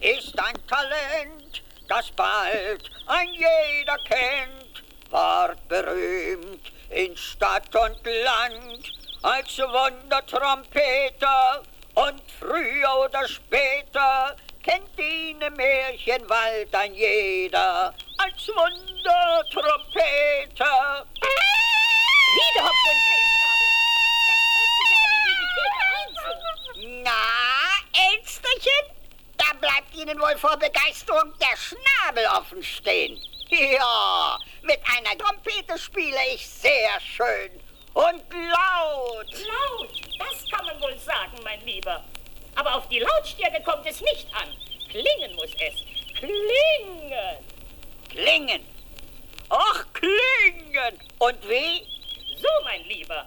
ist ein Talent, das bald ein jeder kennt, ward berühmt in Stadt und Land als Wundertrompeter und früher oder später kennt ihn im Märchenwald ein jeder als Wundertrompeter. Wieder Hopf und Drehschnabel. Das läuft sich ja wie die Na, Elsterchen, da bleibt Ihnen wohl vor Begeisterung der Schnabel offen stehen. Ja, mit einer Trompete spiele ich sehr schön und laut. Laut, das kann man wohl sagen, mein Lieber. Aber auf die Lautstärke kommt es nicht an. Klingen muss es. Klingen. Klingen. Ach, klingen. Und wie? So, mein Lieber.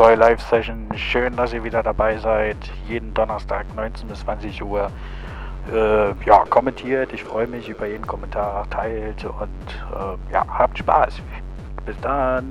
McCoy Live Session. Schön, dass ihr wieder dabei seid. Jeden Donnerstag 19 bis 20 Uhr. Äh, ja, kommentiert. Ich freue mich über jeden Kommentar. Teilt und äh, ja, habt Spaß. Bis dann.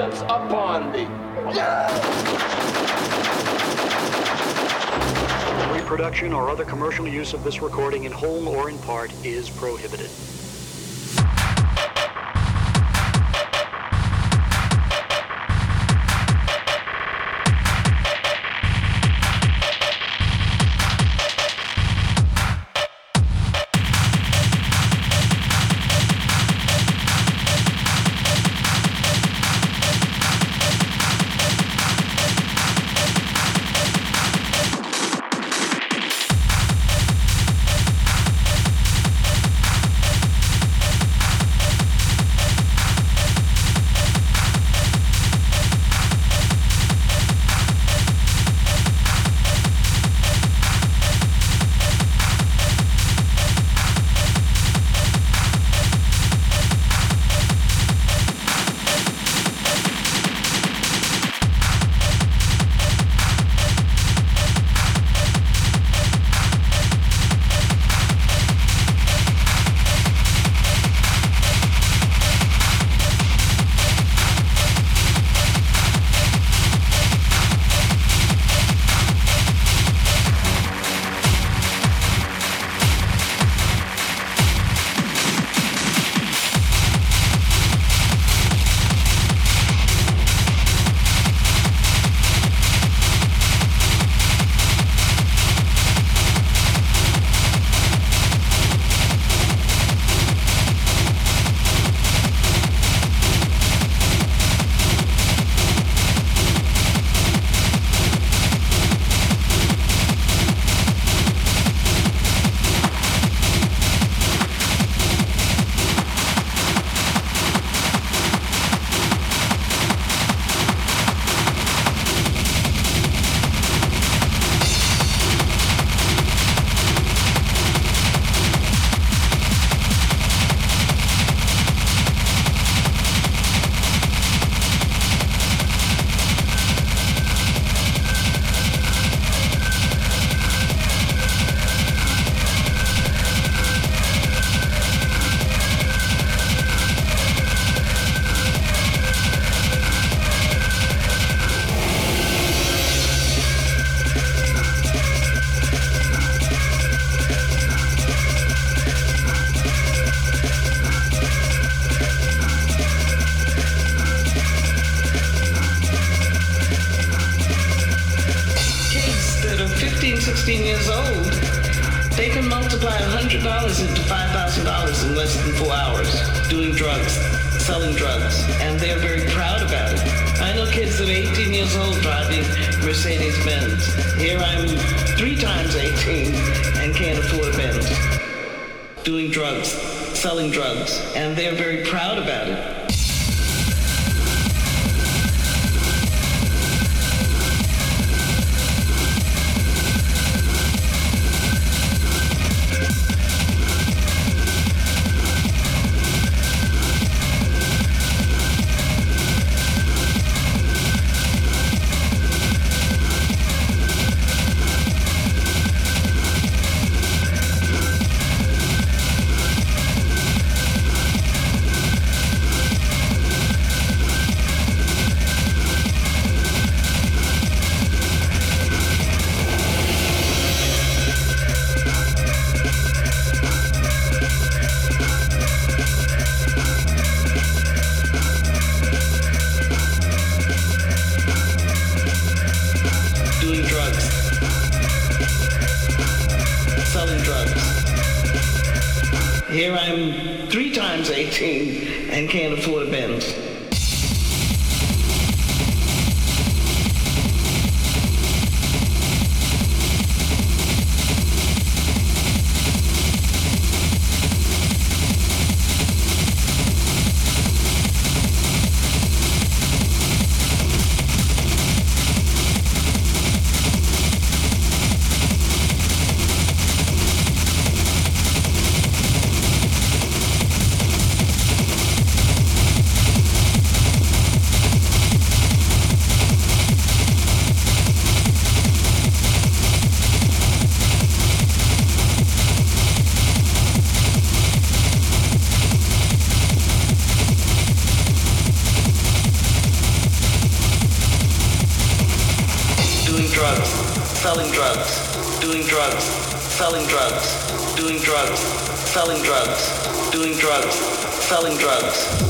vengeance upon thee. Reproduction or other commercial use of this recording in whole or in part is prohibited. Drugs, selling drugs, doing drugs, selling drugs.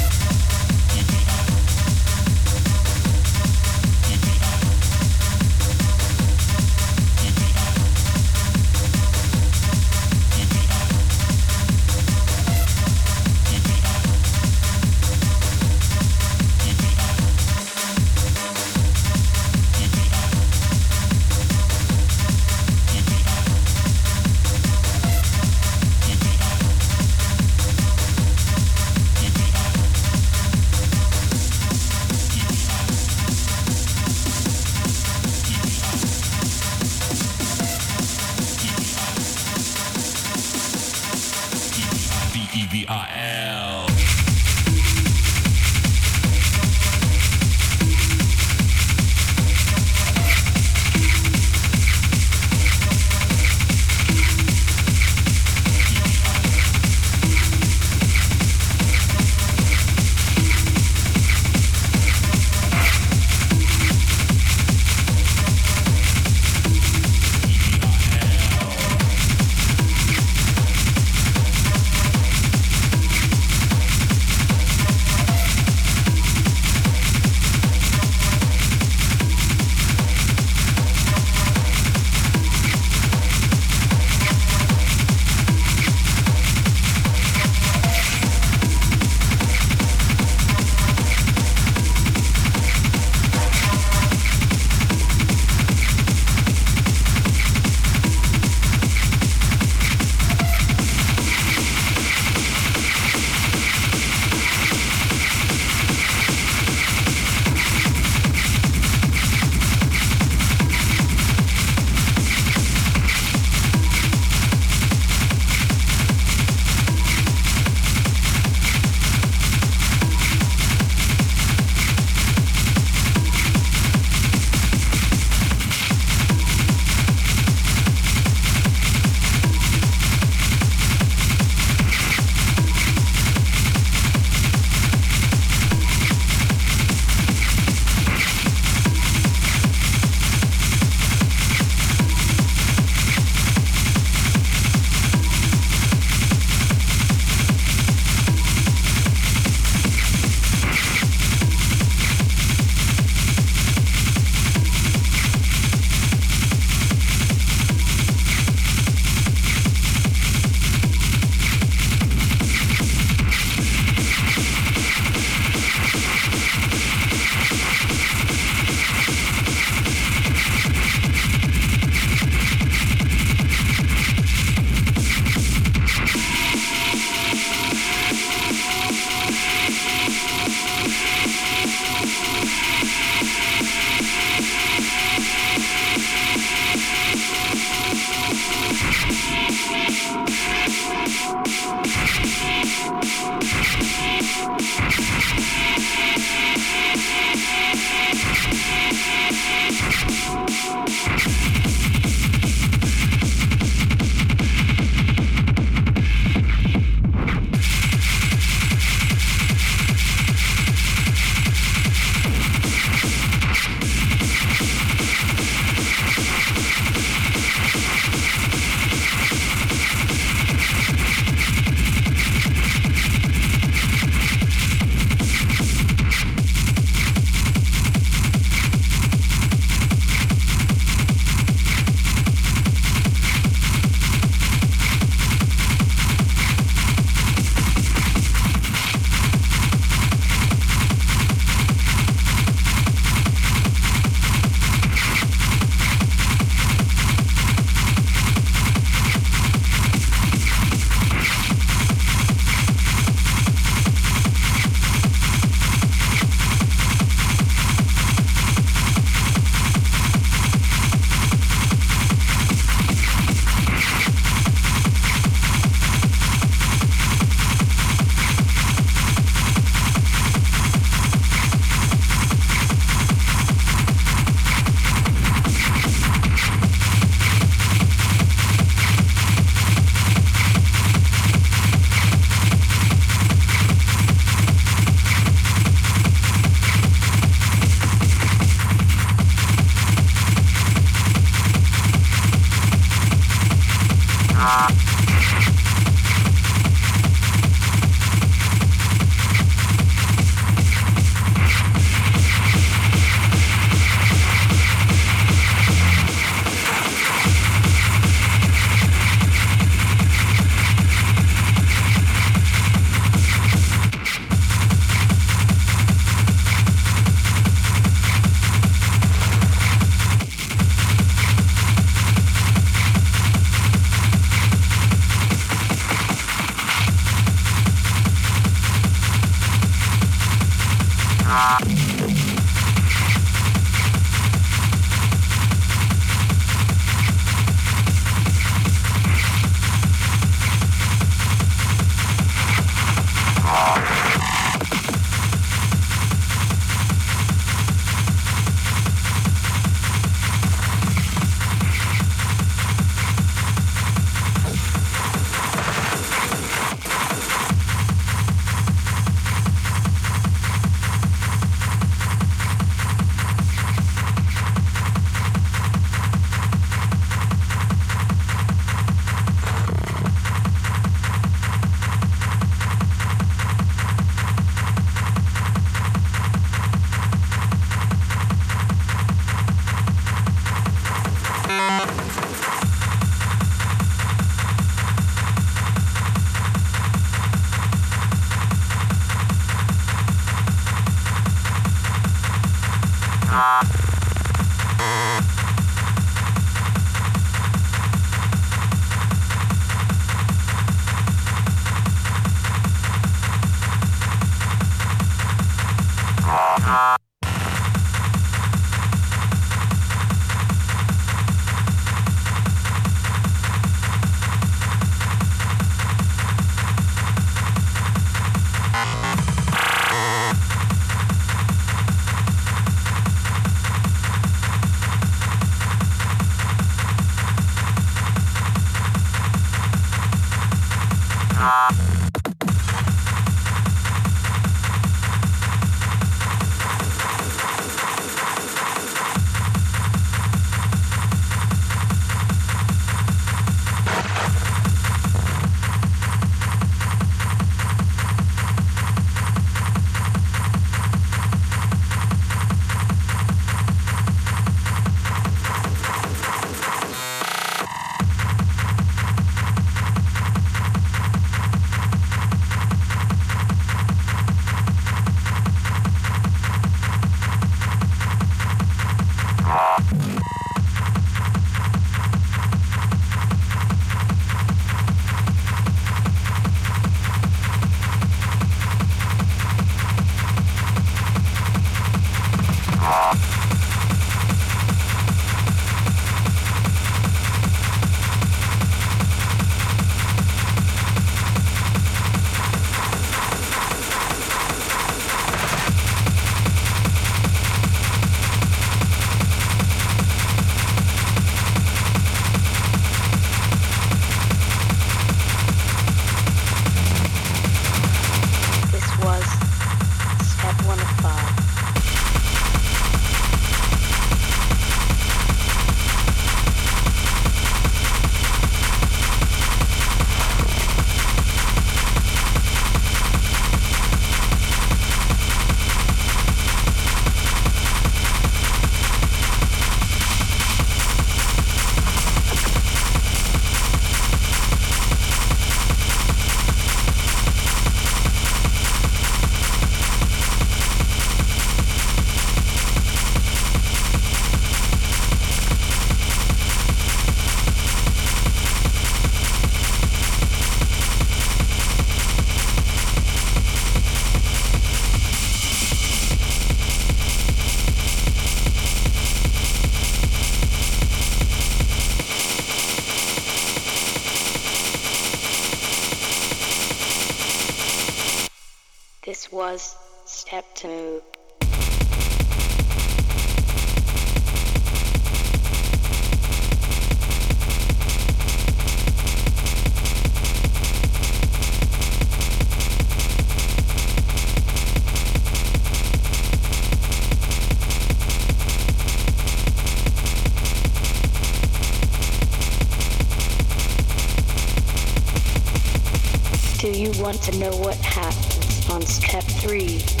to know what happens on step 3.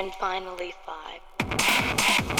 And finally, five.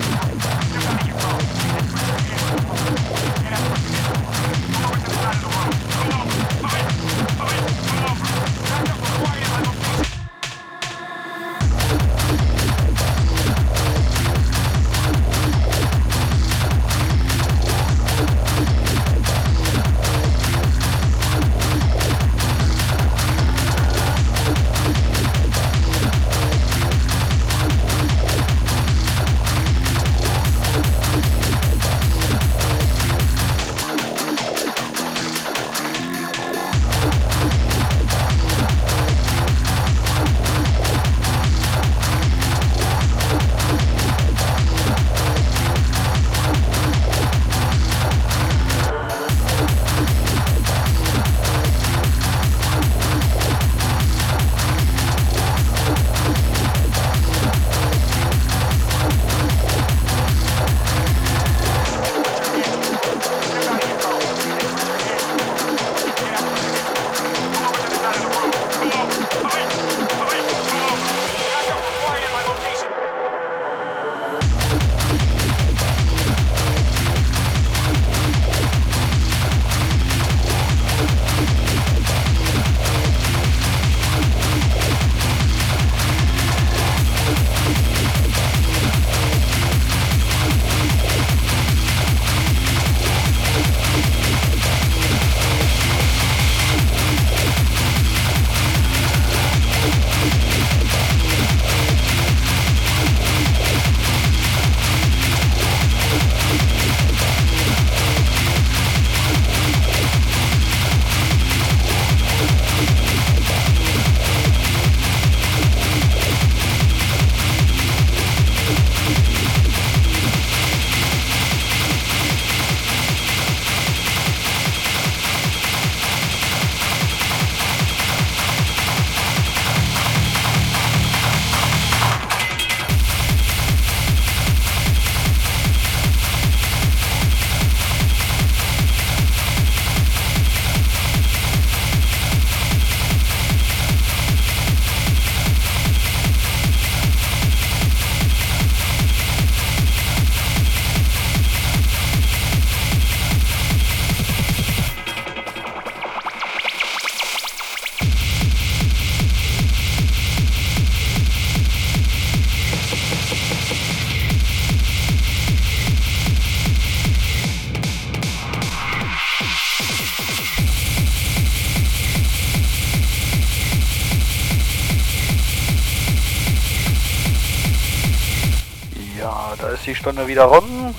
wieder rum.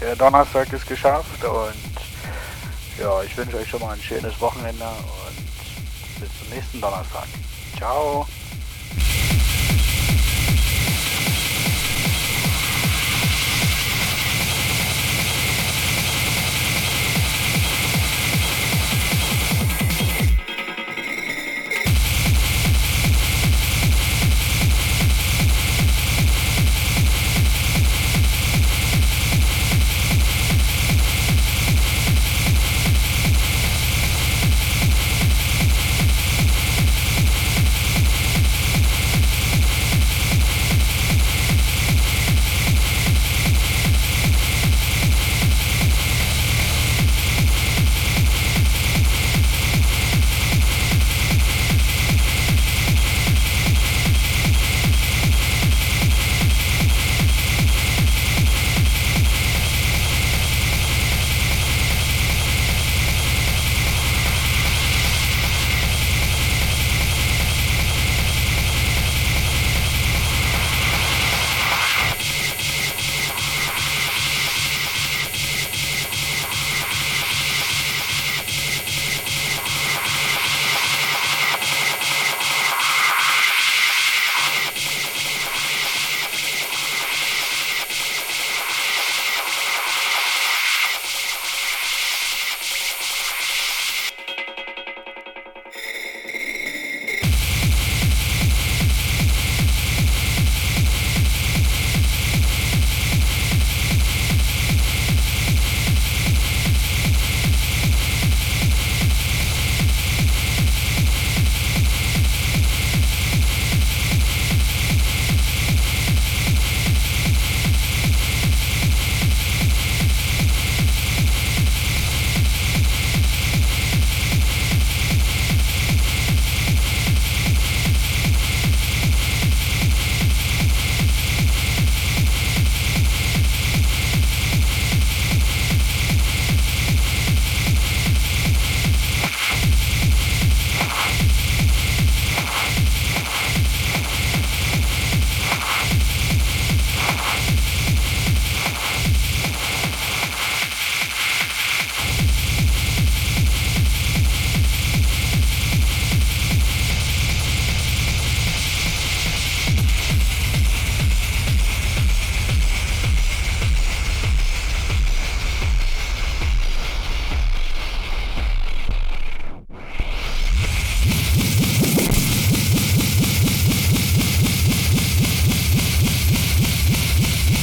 Der Donnerstag ist geschafft und ja, ich wünsche euch schon mal ein schönes Wochenende und bis zum nächsten Donnerstag. Ciao.